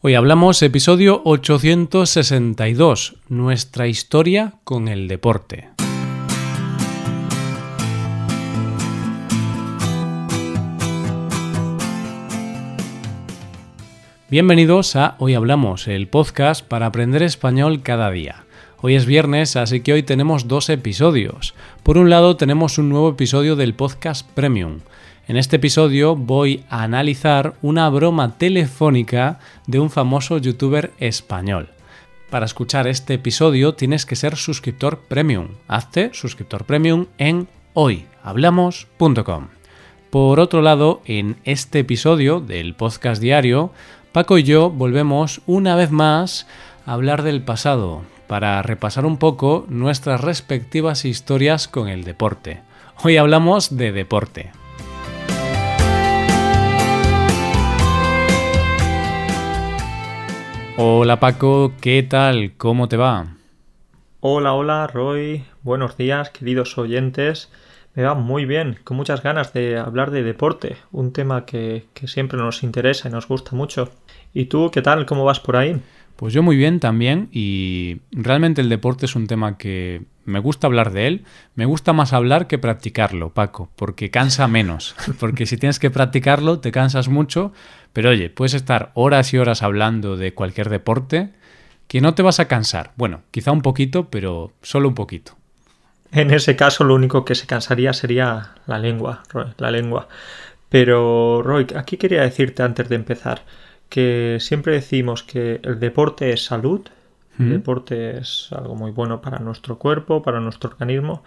Hoy hablamos episodio 862, nuestra historia con el deporte. Bienvenidos a Hoy Hablamos, el podcast para aprender español cada día. Hoy es viernes, así que hoy tenemos dos episodios. Por un lado tenemos un nuevo episodio del podcast Premium. En este episodio voy a analizar una broma telefónica de un famoso youtuber español. Para escuchar este episodio tienes que ser suscriptor premium. Hazte suscriptor premium en hoyhablamos.com. Por otro lado, en este episodio del podcast diario, Paco y yo volvemos una vez más a hablar del pasado, para repasar un poco nuestras respectivas historias con el deporte. Hoy hablamos de deporte. Hola Paco, ¿qué tal? ¿Cómo te va? Hola, hola Roy, buenos días queridos oyentes. Me va muy bien, con muchas ganas de hablar de deporte, un tema que, que siempre nos interesa y nos gusta mucho. ¿Y tú qué tal? ¿Cómo vas por ahí? Pues yo muy bien también y realmente el deporte es un tema que me gusta hablar de él. Me gusta más hablar que practicarlo, Paco, porque cansa menos. Porque si tienes que practicarlo te cansas mucho, pero oye, puedes estar horas y horas hablando de cualquier deporte que no te vas a cansar. Bueno, quizá un poquito, pero solo un poquito. En ese caso lo único que se cansaría sería la lengua, Roy, la lengua. Pero Roy, aquí quería decirte antes de empezar, que siempre decimos que el deporte es salud, el deporte es algo muy bueno para nuestro cuerpo, para nuestro organismo,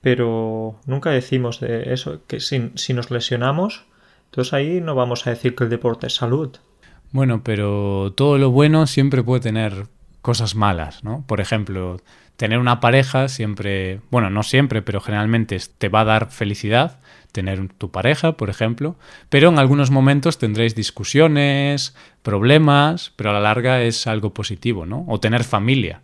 pero nunca decimos de eso, que si, si nos lesionamos, entonces ahí no vamos a decir que el deporte es salud. Bueno, pero todo lo bueno siempre puede tener cosas malas, ¿no? Por ejemplo, tener una pareja siempre, bueno, no siempre, pero generalmente te va a dar felicidad tener tu pareja, por ejemplo, pero en algunos momentos tendréis discusiones, problemas, pero a la larga es algo positivo, ¿no? O tener familia.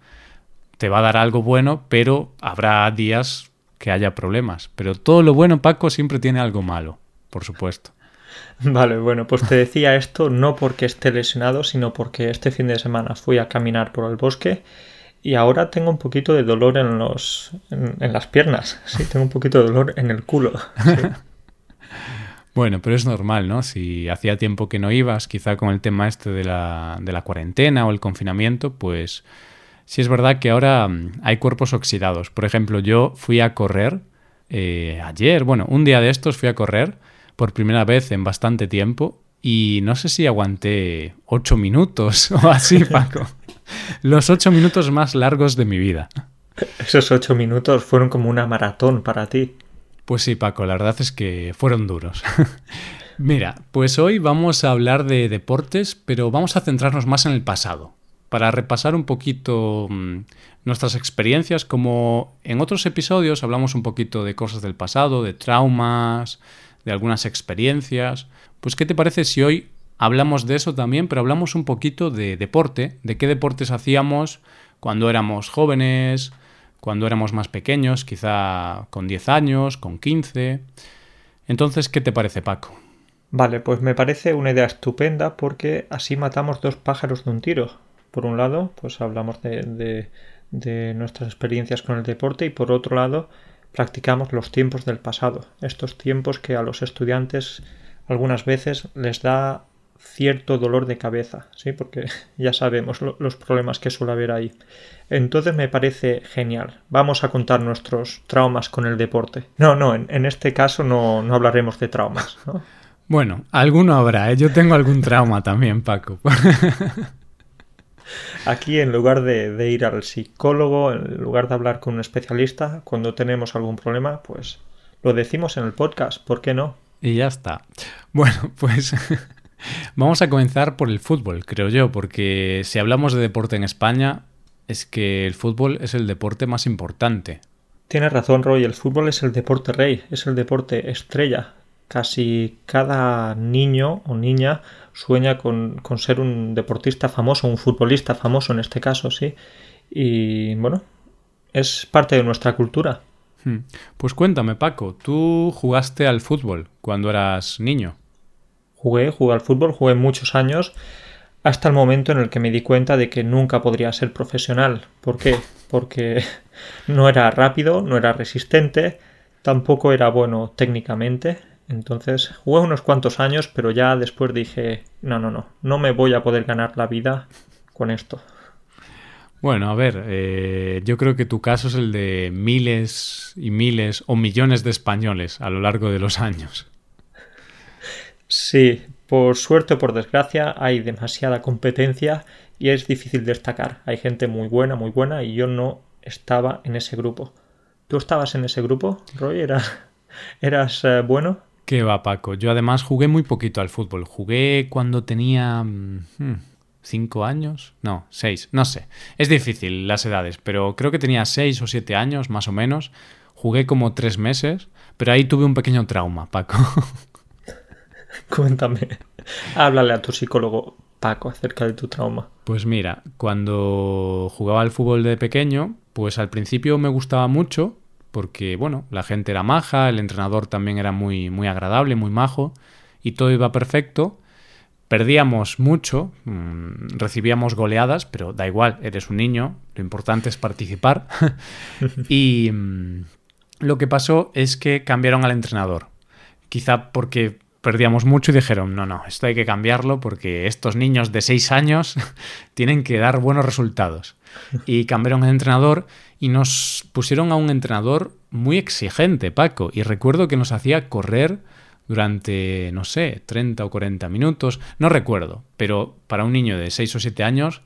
Te va a dar algo bueno, pero habrá días que haya problemas. Pero todo lo bueno, Paco, siempre tiene algo malo, por supuesto. Vale, bueno, pues te decía esto no porque esté lesionado, sino porque este fin de semana fui a caminar por el bosque y ahora tengo un poquito de dolor en los en, las piernas. Sí, tengo un poquito de dolor en el culo. bueno, pero es normal, ¿no? Si hacía tiempo que no ibas, quizá con el tema este de la, de la cuarentena o el confinamiento, pues sí es verdad que ahora mm, hay cuerpos oxidados. Por ejemplo, yo fui a correr eh, ayer, bueno, un día de estos fui a correr por primera vez en bastante tiempo y no sé si aguanté ocho minutos o así, Paco. Los ocho minutos más largos de mi vida. Esos ocho minutos fueron como una maratón para ti. Pues sí, Paco, la verdad es que fueron duros. Mira, pues hoy vamos a hablar de deportes, pero vamos a centrarnos más en el pasado, para repasar un poquito mm, nuestras experiencias, como en otros episodios hablamos un poquito de cosas del pasado, de traumas, de algunas experiencias. Pues, ¿qué te parece si hoy hablamos de eso también, pero hablamos un poquito de deporte, de qué deportes hacíamos cuando éramos jóvenes, cuando éramos más pequeños, quizá con 10 años, con 15. Entonces, ¿qué te parece, Paco? Vale, pues me parece una idea estupenda porque así matamos dos pájaros de un tiro. Por un lado, pues hablamos de, de nuestras experiencias con el deporte y por otro lado, practicamos los tiempos del pasado, estos tiempos que a los estudiantes algunas veces les da cierto dolor de cabeza, ¿sí? Porque ya sabemos los problemas que suele haber ahí. Entonces me parece genial. Vamos a contar nuestros traumas con el deporte. No, no, en, este caso no, no, hablaremos de traumas. Bueno, alguno habrá, ¿eh? Yo tengo algún trauma también, Paco. Aquí, en lugar de, de, ir al psicólogo, en lugar de hablar con un especialista, cuando tenemos algún problema, pues lo decimos en el podcast, ¿por qué no? Y ya está. Bueno, pues Vamos a comenzar por el fútbol, creo yo, porque si hablamos de deporte en España, es que el fútbol es el deporte más importante. Tienes razón, Roy, el fútbol es el deporte rey, es el deporte estrella. Casi cada niño o niña sueña con, ser un deportista famoso, un futbolista famoso en este caso, sí. Y bueno, es parte de nuestra cultura. Hmm. Pues cuéntame, Paco, ¿tú jugaste al fútbol cuando eras niño? Jugué, jugué al fútbol, jugué muchos años. hasta el momento en el que me di cuenta de que nunca podría ser profesional. ¿Por qué? Porque no era rápido, no era resistente, tampoco era bueno técnicamente. Entonces jugué unos cuantos años, pero ya después dije, no, no, no, no me voy a poder ganar la vida con esto. Bueno, a ver, eh, yo creo que tu caso es el de miles y miles o millones de españoles a lo largo de los años. Sí, por suerte o por desgracia hay demasiada competencia y es difícil destacar. Hay gente muy buena, muy buena y yo no estaba en ese grupo. ¿Tú estabas en ese grupo, Roy? ¿Eras, eh, bueno? Qué va, Paco. Yo además jugué muy poquito al fútbol. Jugué cuando tenía... Mm, hmm, ¿Cinco años? No, seis, no sé. Es difícil las edades, pero creo que tenía seis o siete años, más o menos. Jugué como tres meses, pero ahí tuve un pequeño trauma, Paco. Cuéntame. Háblale a tu psicólogo, Paco, acerca de tu trauma. Pues mira, cuando jugaba al fútbol de pequeño, pues al principio me gustaba mucho, porque bueno, la gente era maja, el entrenador también era muy, muy agradable, muy majo, y todo iba perfecto Perdíamos mucho, mm, recibíamos goleadas, pero da igual, eres un niño, lo importante es participar. y mm, lo que pasó es que cambiaron al entrenador. Quizá porque perdíamos mucho y dijeron, no, no, esto hay que cambiarlo porque estos niños de 6 años tienen que dar buenos resultados. Y cambiaron al entrenador y nos pusieron a un entrenador muy exigente, Paco. Y recuerdo que nos hacía correr durante, no sé, 30 o 40 minutos, no recuerdo, pero para un niño de 6 o 7 años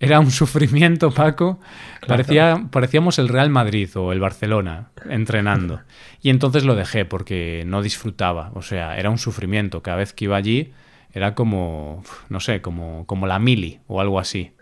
era un sufrimiento, Paco. Parecía, parecíamos el Real Madrid o el Barcelona entrenando. Y entonces lo dejé porque no disfrutaba, o sea, era un sufrimiento. Cada vez que iba allí era como, no sé, como, como la mili o algo así.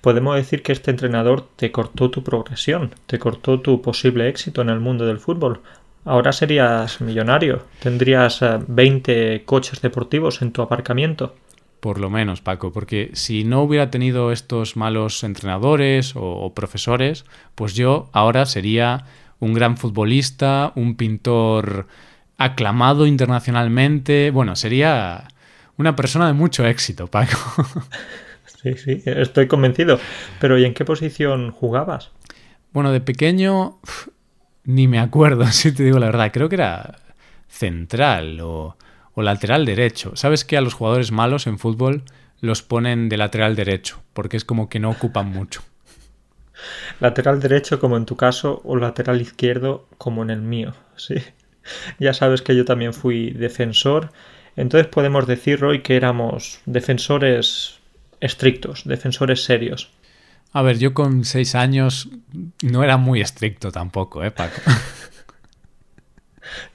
Podemos decir que este entrenador te cortó tu progresión, te cortó tu posible éxito en el mundo del fútbol, Ahora serías millonario. Tendrías 20 eh, coches deportivos en tu aparcamiento. Por lo menos, Paco, porque si no hubiera tenido estos malos entrenadores o, profesores, pues yo ahora sería un gran futbolista, un pintor aclamado internacionalmente. Bueno, sería una persona de mucho éxito, Paco. Sí, sí, estoy convencido. Pero ¿y en qué posición jugabas? Bueno, de pequeño ni me acuerdo, si te digo la verdad. Creo que era central o, lateral derecho. ¿Sabes que a los jugadores malos en fútbol los ponen de lateral derecho? Porque es como que no ocupan mucho. Lateral derecho como en tu caso o lateral izquierdo como en el mío, sí. Ya sabes que yo también fui defensor. Entonces podemos decir, hoy que éramos defensores estrictos, defensores serios. A ver, yo con seis años no era muy estricto tampoco, ¿eh, Paco?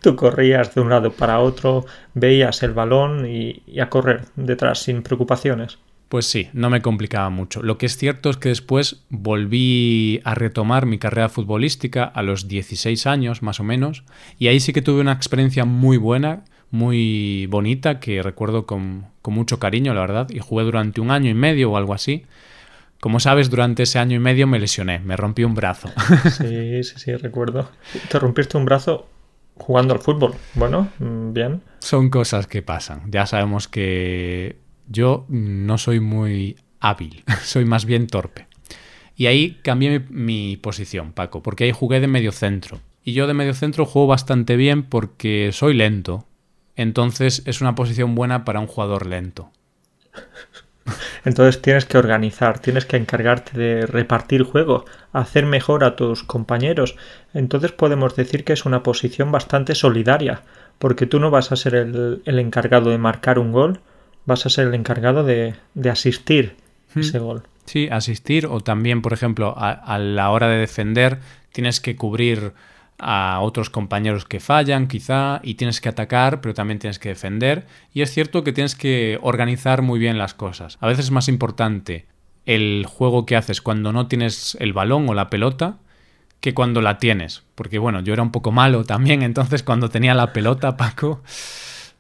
Tú corrías de un lado para otro, veías el balón y, a correr detrás sin preocupaciones. Pues sí, no me complicaba mucho. Lo que es cierto es que después volví a retomar mi carrera futbolística a los 16 años más o menos y ahí sí que tuve una experiencia muy buena, muy bonita, que recuerdo con, con mucho cariño, la verdad, y jugué durante un año y medio o algo así. Como sabes, durante ese año y medio me lesioné, me rompí un brazo. Sí, sí, sí, recuerdo. Te rompiste un brazo jugando al fútbol. Bueno, mm, bien. Son cosas que pasan. Ya sabemos que yo no soy muy hábil, soy más bien torpe. Y ahí cambié mi, posición, Paco, porque ahí jugué de medio centro. Y yo de medio centro juego bastante bien porque soy lento. Entonces es una posición buena para un jugador lento. Entonces tienes que organizar, tienes que encargarte de repartir juego, hacer mejor a tus compañeros. Entonces podemos decir que es una posición bastante solidaria, porque tú no vas a ser el, encargado de marcar un gol, vas a ser el encargado de, asistir hmm. ese gol. Sí, asistir o también, por ejemplo, a la hora de defender tienes que cubrir a otros compañeros que fallan quizá y tienes que atacar pero también tienes que defender y es cierto que tienes que organizar muy bien las cosas. A veces es más importante el juego que haces cuando no tienes el balón o la pelota que cuando la tienes. Porque bueno, yo era un poco malo también, entonces cuando tenía la pelota, Paco,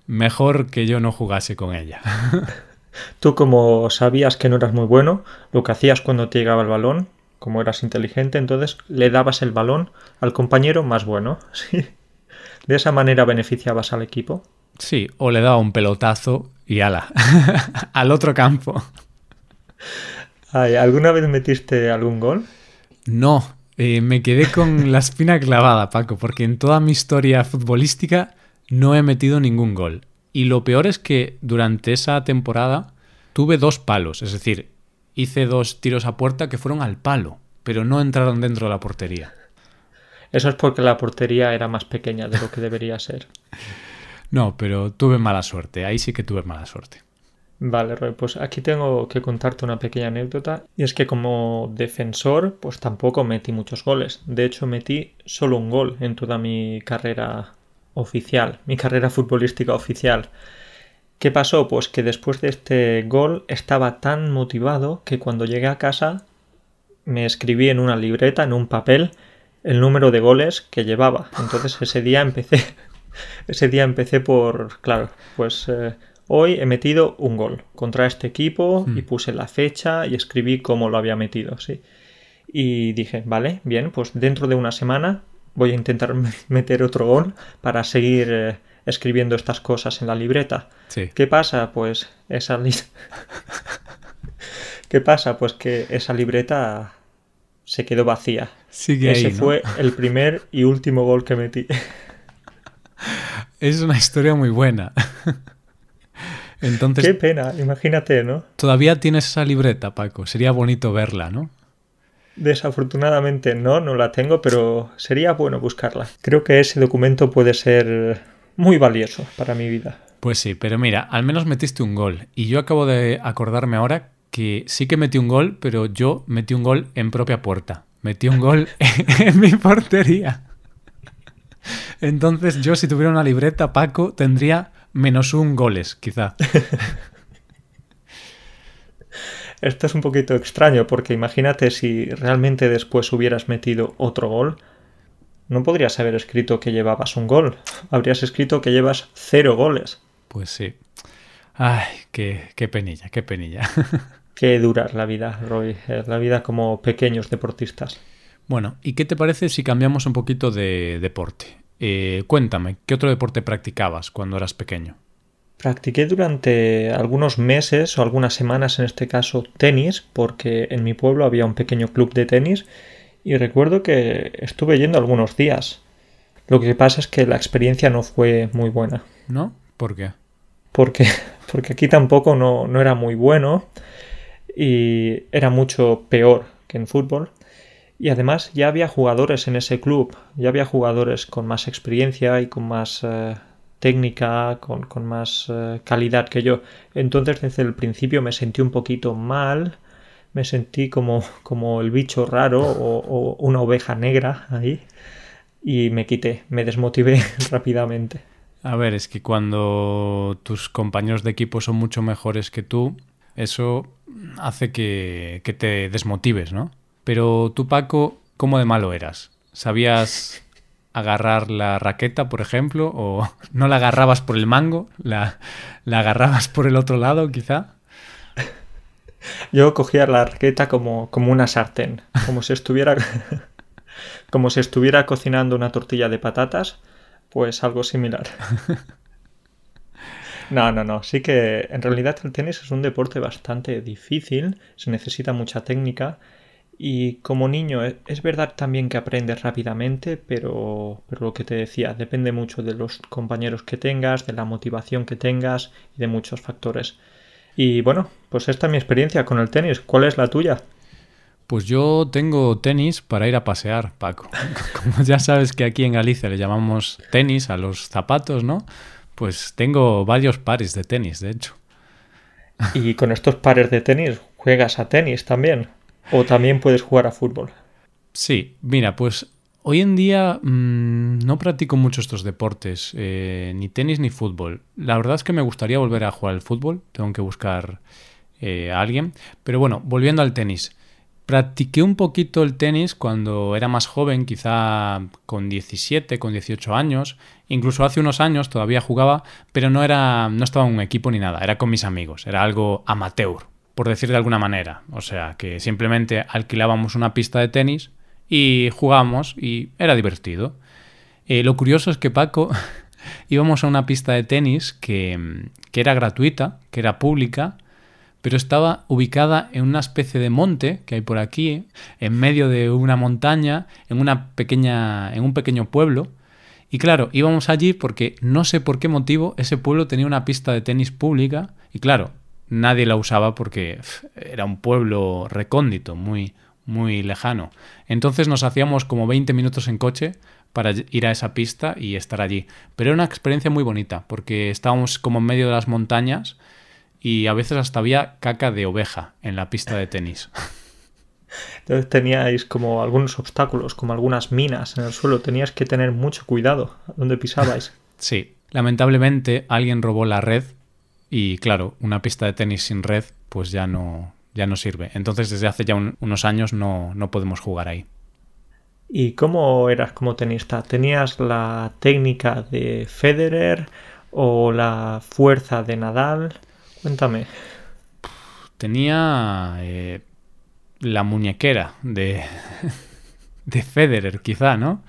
mejor que yo no jugase con ella. Tú como sabías que no eras muy bueno, lo que hacías cuando te llegaba el balón como eras inteligente, entonces le dabas el balón al compañero más bueno. ¿sí? De esa manera beneficiabas al equipo. Sí, o le daba un pelotazo y ala, al otro campo. ¿Alguna vez metiste algún gol? No, eh, me quedé con la espina clavada, Paco, porque en toda mi historia futbolística no he metido ningún gol. Y lo peor es que durante esa temporada tuve dos palos, es decir, hice dos tiros a puerta que fueron al palo, pero no entraron dentro de la portería. Eso es porque la portería era más pequeña de lo que debería ser. no, pero tuve mala suerte, ahí sí que tuve mala suerte. Vale, Roy, pues aquí tengo que contarte una pequeña anécdota. Y es que como defensor, pues tampoco metí muchos goles. De hecho, metí solo un gol en toda mi carrera oficial, mi carrera futbolística oficial. ¿Qué pasó? Pues que después de este gol estaba tan motivado que cuando llegué a casa me escribí en una libreta, en un papel, el número de goles que llevaba. Entonces ese día empecé, ese día empecé por, claro, pues eh, Hoy he metido un gol contra este equipo y hmm. puse la fecha y escribí cómo lo había metido, sí. Y dije, vale, bien, pues dentro de una semana voy a intentar meter otro gol para seguir eh, escribiendo estas cosas en la libreta. ¿Qué pasa? Pues esa ¿Qué pasa? Pues que esa libreta se quedó vacía. Ese fue el primer y último gol que metí. Es una historia muy buena. Entonces, Qué pena, imagínate, ¿no? Todavía tienes esa libreta, Paco. Sería bonito verla, ¿no? Desafortunadamente no, no la tengo, pero sería bueno buscarla. Creo que ese documento puede ser muy valioso para mi vida. Pues sí, pero mira, al menos metiste un gol. Y yo acabo de acordarme ahora que sí que metí un gol, pero yo metí un gol en propia puerta. Metí un gol en mi portería. Entonces yo si tuviera una libreta, Paco, tendría menos un goles, quizá. Esto es un poquito extraño porque imagínate si realmente después hubieras metido otro gol, no podrías haber escrito que llevabas un gol, habrías escrito que llevas cero goles. Pues sí. Ay, qué, qué penilla, qué penilla. qué dura la vida, Roy, la vida como pequeños deportistas. Bueno, ¿y qué te parece si cambiamos un poquito de deporte? Eh, cuéntame, ¿qué otro deporte practicabas cuando eras pequeño? Practiqué durante algunos meses o algunas semanas, en este caso, tenis, porque en mi pueblo había un pequeño club de tenis y recuerdo que estuve yendo algunos días. Lo que pasa es que la experiencia no fue muy buena. ¿No? ¿Por qué? Porque, porque aquí tampoco no, no era muy bueno y era mucho peor que en fútbol. Y además ya había jugadores en ese club, ya había jugadores con más experiencia y con más eh, técnica, con, más eh, calidad que yo. Entonces desde el principio me sentí un poquito mal, me sentí como, como el bicho raro o, una oveja negra ahí y me quité, me desmotivé rápidamente. A ver, es que cuando tus compañeros de equipo son mucho mejores que tú, eso hace que, que te desmotives, ¿no? Pero tú, Paco, ¿cómo de malo eras? ¿Sabías agarrar la raqueta, por ejemplo? ¿O no la agarrabas por el mango? ¿La, la agarrabas por el otro lado, quizá? Yo cogía la raqueta como, como una sartén, como si estuviera como si estuviera cocinando una tortilla de patatas, pues algo similar. No, no, no. Sí que en realidad el tenis es un deporte bastante difícil, se necesita mucha técnica y como niño e, es verdad también que aprendes rápidamente, pero, pero lo que te decía, depende mucho de los compañeros que tengas, de la motivación que tengas y de muchos factores. Y bueno, pues esta es mi experiencia con el tenis. ¿Cuál es la tuya? Pues yo tengo tenis para ir a pasear, Paco. Como ya sabes que aquí en Galicia le llamamos tenis a los zapatos, ¿no? Pues tengo varios pares de tenis, de hecho. ¿Y con estos pares de tenis juegas a tenis también? ¿O también puedes jugar a fútbol? Sí, mira, pues hoy en día mm, no practico mucho estos deportes, eh, ni tenis ni fútbol. La verdad es que me gustaría volver a jugar al fútbol, tengo que buscar eh, a alguien. Pero bueno, volviendo al tenis. Practiqué un poquito el tenis cuando era más joven, quizá con 17, con 18 años. Incluso hace unos años todavía jugaba, pero no era no estaba en un equipo ni nada, era con mis amigos, era algo amateur, por decir de alguna manera. O sea, que simplemente alquilábamos una pista de tenis y jugábamos y era divertido. Eh, lo curioso es que Paco, íbamos a una pista de tenis que, que era gratuita, que era pública, pero estaba ubicada en una especie de monte que hay por aquí, en medio de una montaña, en una pequeña, en un pequeño pueblo. Y claro, íbamos allí porque no sé por qué motivo ese pueblo tenía una pista de tenis pública y claro, nadie la usaba porque era un pueblo recóndito, muy muy lejano. Entonces nos hacíamos como 20 minutos en coche para ir a esa pista y estar allí. Pero era una experiencia muy bonita porque estábamos como en medio de las montañas y a veces hasta había caca de oveja en la pista de tenis. Entonces teníais como algunos obstáculos, como algunas minas en el suelo. Tenías que tener mucho cuidado donde pisabais. Sí, lamentablemente alguien robó la red y claro, una pista de tenis sin red pues ya no, ya no sirve. Entonces desde hace ya unos años no, no podemos jugar ahí. ¿Y cómo eras como tenista? ¿Tenías la técnica de Federer o la fuerza de Nadal? Cuéntame. Tenía eh, la muñequera de, de Federer, quizá, ¿no?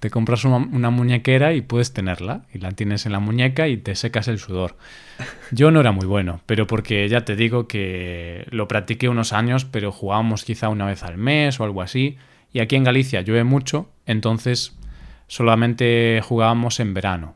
Te compras una, una, muñequera y puedes tenerla, y la tienes en la muñeca y te secas el sudor. Yo no era muy bueno, pero porque ya te digo que lo practiqué unos años, pero jugábamos quizá una vez al mes o algo así, y aquí en Galicia llueve mucho, entonces solamente jugábamos en verano.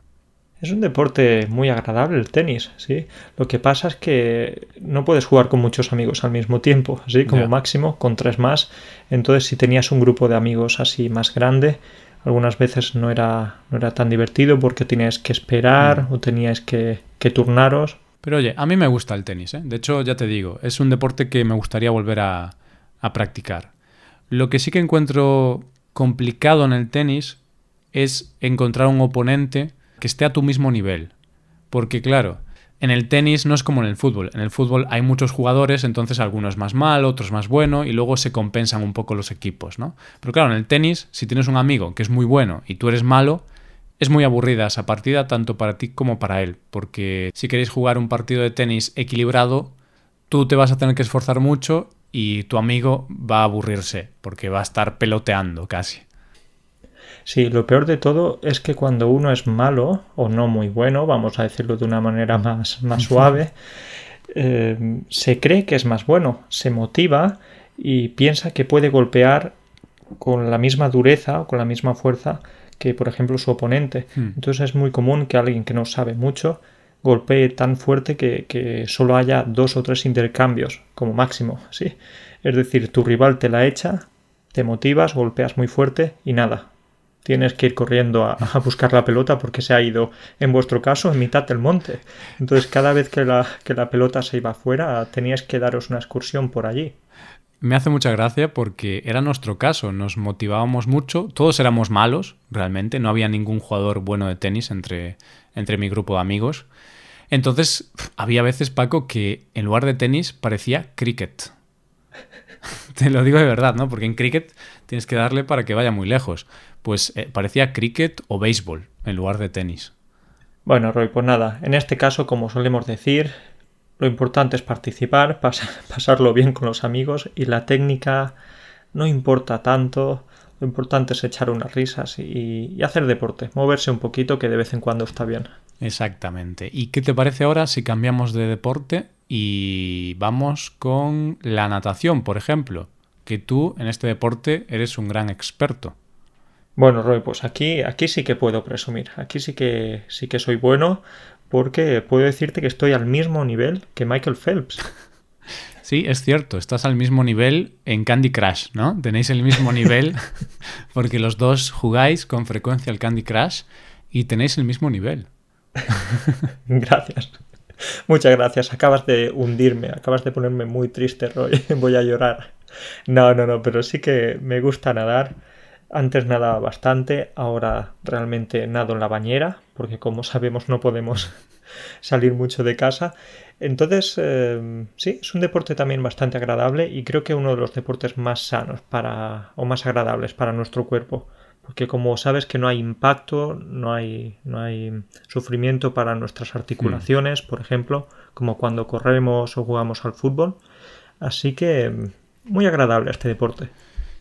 Es un deporte muy agradable el tenis, ¿sí? Lo que pasa es que no puedes jugar con muchos amigos al mismo tiempo, así como máximo, con tres más. Entonces, si tenías un grupo de amigos así más grande, algunas veces no era, no era tan divertido porque tenías que esperar mm. o tenías que, que, turnaros. Pero oye, a mí me gusta el tenis, ¿eh? De hecho, ya te digo, es un deporte que me gustaría volver a, a practicar. Lo que sí que encuentro complicado en el tenis es encontrar un oponente que esté a tu mismo nivel. Porque claro, en el tenis no es como en el fútbol. En el fútbol hay muchos jugadores, entonces algunos más malo, otros más bueno, y luego se compensan un poco los equipos, ¿no? Pero claro, en el tenis, si tienes un amigo que es muy bueno y tú eres malo, es muy aburrida esa partida tanto para ti como para él, porque si queréis jugar un partido de tenis equilibrado, tú te vas a tener que esforzar mucho y tu amigo va a aburrirse, porque va a estar peloteando casi. Sí, lo peor de todo es que cuando uno es malo o no muy bueno, vamos a decirlo de una manera más, más suave, eh, se cree que es más bueno, se motiva y piensa que puede golpear con la misma dureza o con la misma fuerza que, por ejemplo, su oponente. Hmm. Entonces es muy común que alguien que no sabe mucho golpee tan fuerte que, que, solo haya dos o tres intercambios como máximo, ¿sí? Es decir, tu rival te la echa, te motivas, golpeas muy fuerte y nada, tienes que ir corriendo a, buscar la pelota porque se ha ido, en vuestro caso, en mitad del monte. Entonces, cada vez que la, que la pelota se iba afuera, tenías que daros una excursión por allí. Me hace mucha gracia porque era nuestro caso, nos motivábamos mucho, todos éramos malos, realmente, no había ningún jugador bueno de tenis entre, entre mi grupo de amigos. Entonces, había veces, Paco, que en lugar de tenis parecía cricket. Te lo digo de verdad, ¿no? Porque en cricket tienes que darle para que vaya muy lejos. Pues eh, parecía cricket o béisbol en lugar de tenis. Bueno, Roy, pues nada, en este caso, como solemos decir, lo importante es participar, pasarlo bien con los amigos y la técnica no importa tanto, lo importante es echar unas risas y, y, hacer deporte, moverse un poquito que de vez en cuando está bien. Exactamente. ¿Y qué te parece ahora si cambiamos de deporte y vamos con la natación, por ejemplo? Que tú en este deporte eres un gran experto. Bueno, Roy, pues aquí, aquí sí que puedo presumir. Aquí sí que sí que soy bueno porque puedo decirte que estoy al mismo nivel que Michael Phelps. Sí, es cierto, estás al mismo nivel en Candy Crush, ¿no? Tenéis el mismo nivel porque los dos jugáis con frecuencia al Candy Crush y tenéis el mismo nivel. gracias. Muchas gracias. Acabas de hundirme, acabas de ponerme muy triste, Roy. Voy a llorar. No, no, no, pero sí que me gusta nadar antes nadaba bastante, ahora realmente nado en la bañera, porque como sabemos no podemos salir mucho de casa. Entonces, eh, sí, es un deporte también bastante agradable y creo que uno de los deportes más sanos para, o más agradables para nuestro cuerpo. Porque como sabes que no hay impacto, no hay, no hay sufrimiento para nuestras articulaciones, por ejemplo, como cuando corremos o jugamos al fútbol. Así que muy agradable este deporte.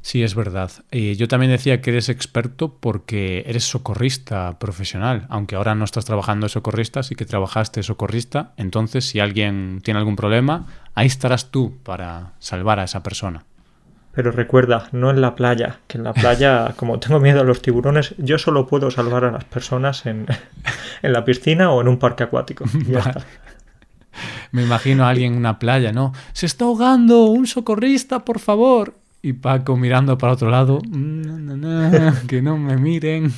Sí, es verdad. Y yo también decía que eres experto porque eres socorrista profesional, aunque ahora no estás trabajando de socorrista, sí que trabajaste socorrista. Entonces, si alguien tiene algún problema, ahí estarás tú para salvar a esa persona. Pero recuerda, no en la playa, que en la playa, como tengo miedo a los tiburones, yo solo puedo salvar a las personas en, en la piscina o en un parque acuático. Y ya está. Me imagino a alguien en una playa, ¿no? Se está ahogando, un socorrista, por favor. Y Paco mirando para otro lado, "Mm, que no me miren.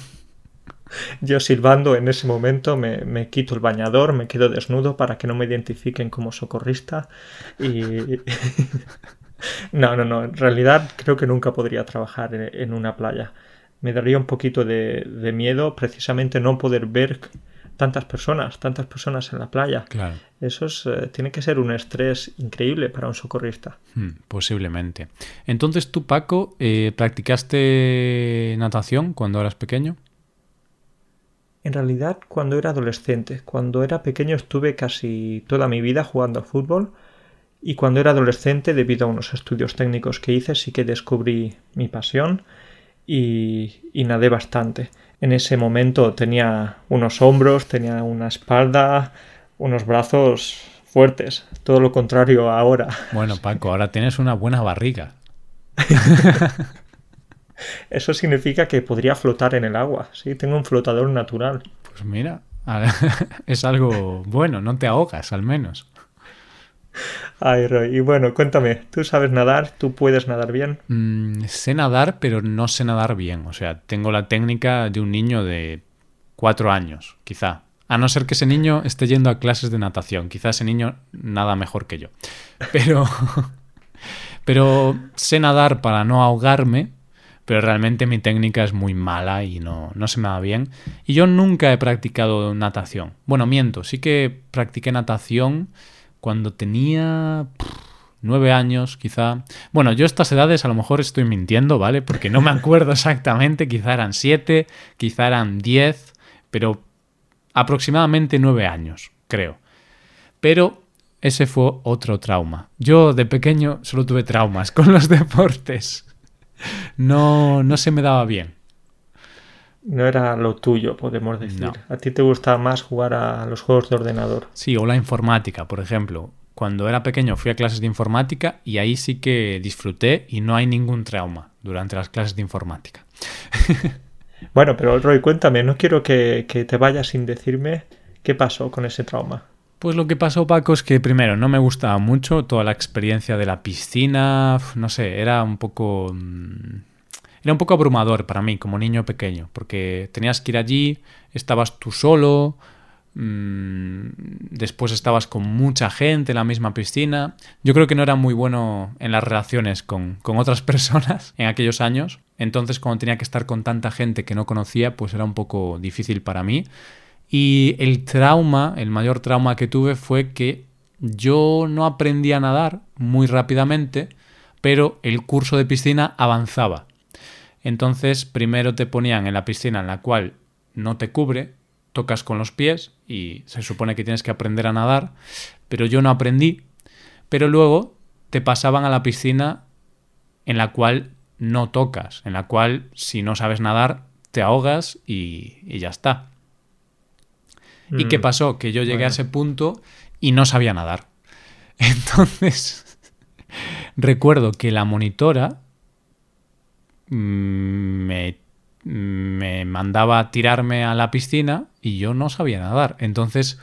Yo silbando en ese momento me, me quito el bañador, me quedo desnudo para que no me identifiquen como socorrista y... no, no, no, en realidad creo que nunca podría trabajar en, una playa. Me daría un poquito de, de miedo precisamente no poder ver tantas personas, tantas personas en la playa. Claro. Eso es, eh, tiene que ser un estrés increíble para un socorrista. Hmm, posiblemente. Entonces tú, Paco, eh, ¿practicaste natación cuando eras pequeño? En realidad, cuando era adolescente, cuando era pequeño estuve casi toda mi vida jugando a fútbol y cuando era adolescente, debido a unos estudios técnicos que hice, sí que descubrí mi pasión y, y nadé bastante. En ese momento tenía unos hombros, tenía una espalda, unos brazos fuertes, todo lo contrario ahora. Bueno, Paco, ahora tienes una buena barriga. Eso significa que podría flotar en el agua, sí, tengo un flotador natural. Pues mira, es algo bueno, no te ahogas al menos. Ay, Roy, y bueno, cuéntame, ¿tú sabes nadar? ¿Tú puedes nadar bien? Mm, sé nadar, pero no sé nadar bien. O sea, tengo la técnica de un niño de cuatro años, quizá. A no ser que ese niño esté yendo a clases de natación. Quizá ese niño nada mejor que yo. Pero, pero sé nadar para no ahogarme, pero realmente mi técnica es muy mala y no, no se me da bien. Y yo nunca he practicado natación. Bueno, miento, sí que practiqué natación cuando tenía nueve años, quizá. Bueno, yo estas edades a lo mejor estoy mintiendo, ¿vale? Porque no me acuerdo exactamente, quizá eran siete, quizá eran diez, pero aproximadamente nueve años, creo. Pero ese fue otro trauma. Yo de pequeño solo tuve traumas con los deportes. No, no se me daba bien. No era lo tuyo, podemos decir. No. A ti te gusta más jugar a los juegos de ordenador. Sí, o la informática, por ejemplo. Cuando era pequeño fui a clases de informática y ahí sí que disfruté y no hay ningún trauma durante las clases de informática. Bueno, pero Roy, cuéntame, no quiero que, que te vayas sin decirme qué pasó con ese trauma. Pues lo que pasó, Paco, es que primero no me gustaba mucho toda la experiencia de la piscina, no sé, era un poco... mm, Era un poco abrumador para mí como niño pequeño, porque tenías que ir allí, estabas tú solo, mm, después estabas con mucha gente en la misma piscina. Yo creo que no era muy bueno en las relaciones con, con otras personas en aquellos años, entonces cuando tenía que estar con tanta gente que no conocía, pues era un poco difícil para mí. Y el trauma, el mayor trauma que tuve fue que yo no aprendí a nadar muy rápidamente, pero el curso de piscina avanzaba. Entonces, primero te ponían en la piscina en la cual no te cubre, tocas con los pies y se supone que tienes que aprender a nadar, pero yo no aprendí. Pero luego te pasaban a la piscina en la cual no tocas, en la cual si no sabes nadar te ahogas y, y ya está. ¿Y Mm, qué pasó? Que yo llegué bueno. a ese punto y no sabía nadar. Entonces, recuerdo que la monitora mm, me, me mandaba a tirarme a la piscina y yo no sabía nadar. Entonces,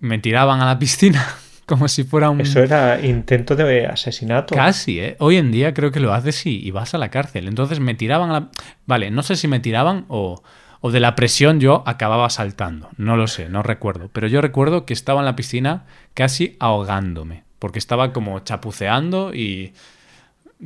me tiraban a la piscina como si fuera un... Eso era intento de asesinato. Casi, ¿eh? Hoy en día creo que lo haces y, y vas a la cárcel. Entonces me tiraban a la... Vale, no sé si me tiraban o, o de la presión yo acababa saltando. No lo sé, no recuerdo. Pero yo recuerdo que estaba en la piscina casi ahogándome. Porque estaba como chapuceando y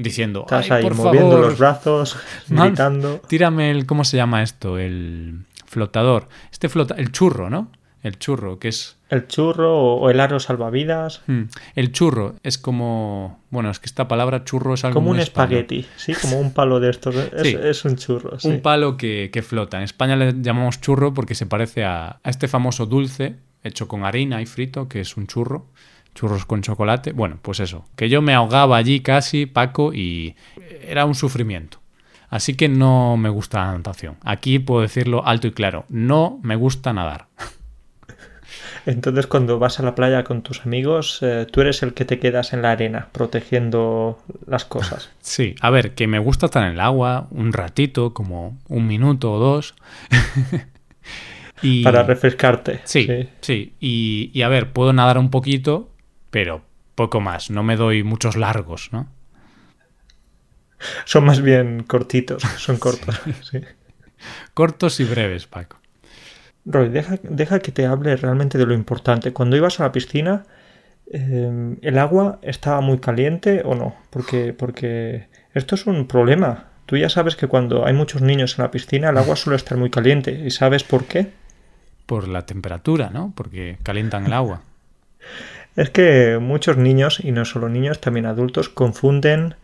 diciendo... Estás "Ay, ahí por moviendo favor, los brazos, man, gritando. Tírame el... ¿Cómo se llama esto? El flotador. Este flota... El churro, ¿no? El churro, que es... El churro o el aro salvavidas. Hmm. El churro es como... Bueno, es que esta palabra churro es algo Como un español. espagueti, sí, como un palo de estos. Es, Sí. es un churro, sí. Un palo que, que flota. En España le llamamos churro porque se parece a, a este famoso dulce hecho con harina y frito, que es un churro. Churros con chocolate. Bueno, pues eso, que yo me ahogaba allí casi, Paco, y era un sufrimiento. Así que no me gusta la natación. Aquí puedo decirlo alto y claro, no me gusta nadar. Entonces cuando vas a la playa con tus amigos, eh, tú eres el que te quedas en la arena protegiendo las cosas. Sí, a ver, que me gusta estar en el agua un ratito, como un minuto o dos. y... Para refrescarte. Sí, sí. Y, y a ver, puedo nadar un poquito, pero poco más. No me doy muchos largos, ¿no? Son más bien cortitos, son cortos. sí. Cortos y breves, Paco. Roy, deja, que te hable realmente de lo importante. Cuando ibas a la piscina, em, ¿el agua estaba muy caliente o no? Porque, porque esto es un problema. Tú ya sabes que cuando hay muchos niños en la piscina, el agua suele estar muy caliente. ¿Y sabes por qué? Por la temperatura, ¿no? Porque calientan el agua. es que muchos niños, y no solo niños, también adultos, confunden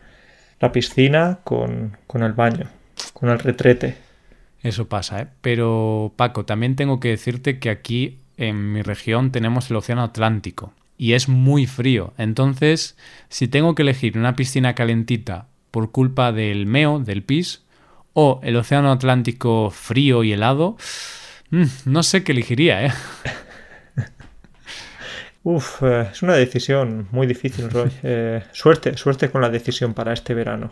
la piscina con, con el baño, con el retrete. Eso pasa, ¿eh? Pero Paco, también tengo que decirte que aquí en mi región tenemos el Océano Atlántico y es muy frío. Entonces, si tengo que elegir una piscina calentita por culpa del meo, del pis, o el Océano Atlántico frío y helado, mm, no sé qué elegiría, ¿eh? Uf, eh, es una decisión muy difícil, Roy. Eh, suerte, suerte con la decisión para este verano.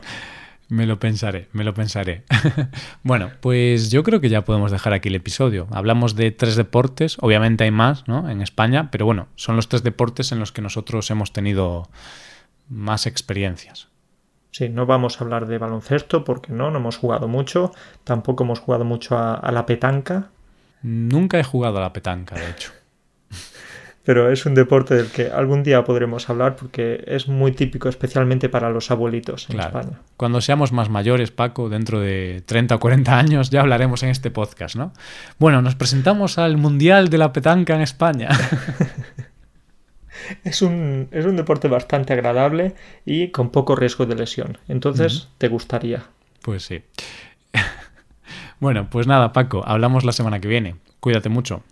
Me lo pensaré, me lo pensaré. bueno, pues yo creo que ya podemos dejar aquí el episodio. Hablamos de tres deportes, obviamente hay más, ¿no? En España, pero bueno, son los tres deportes en los que nosotros hemos tenido más experiencias. Sí, no vamos a hablar de baloncesto porque no, no hemos jugado mucho. Tampoco hemos jugado mucho a la petanca. Nunca he jugado a la petanca, de hecho pero es un deporte del que algún día podremos hablar porque es muy típico, especialmente para los abuelitos en España. Cuando seamos más mayores, Paco, dentro de 30 o 40 años, ya hablaremos en este podcast, ¿no? Bueno, nos presentamos al Mundial de la Petanca en España. es, un, es un deporte bastante agradable y con poco riesgo de lesión. Entonces, ¿te gustaría? Pues sí. bueno, pues nada, Paco, hablamos la semana que viene. Cuídate mucho.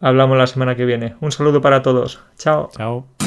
Hablamos la semana que viene. Un saludo para todos. Chao. Chao.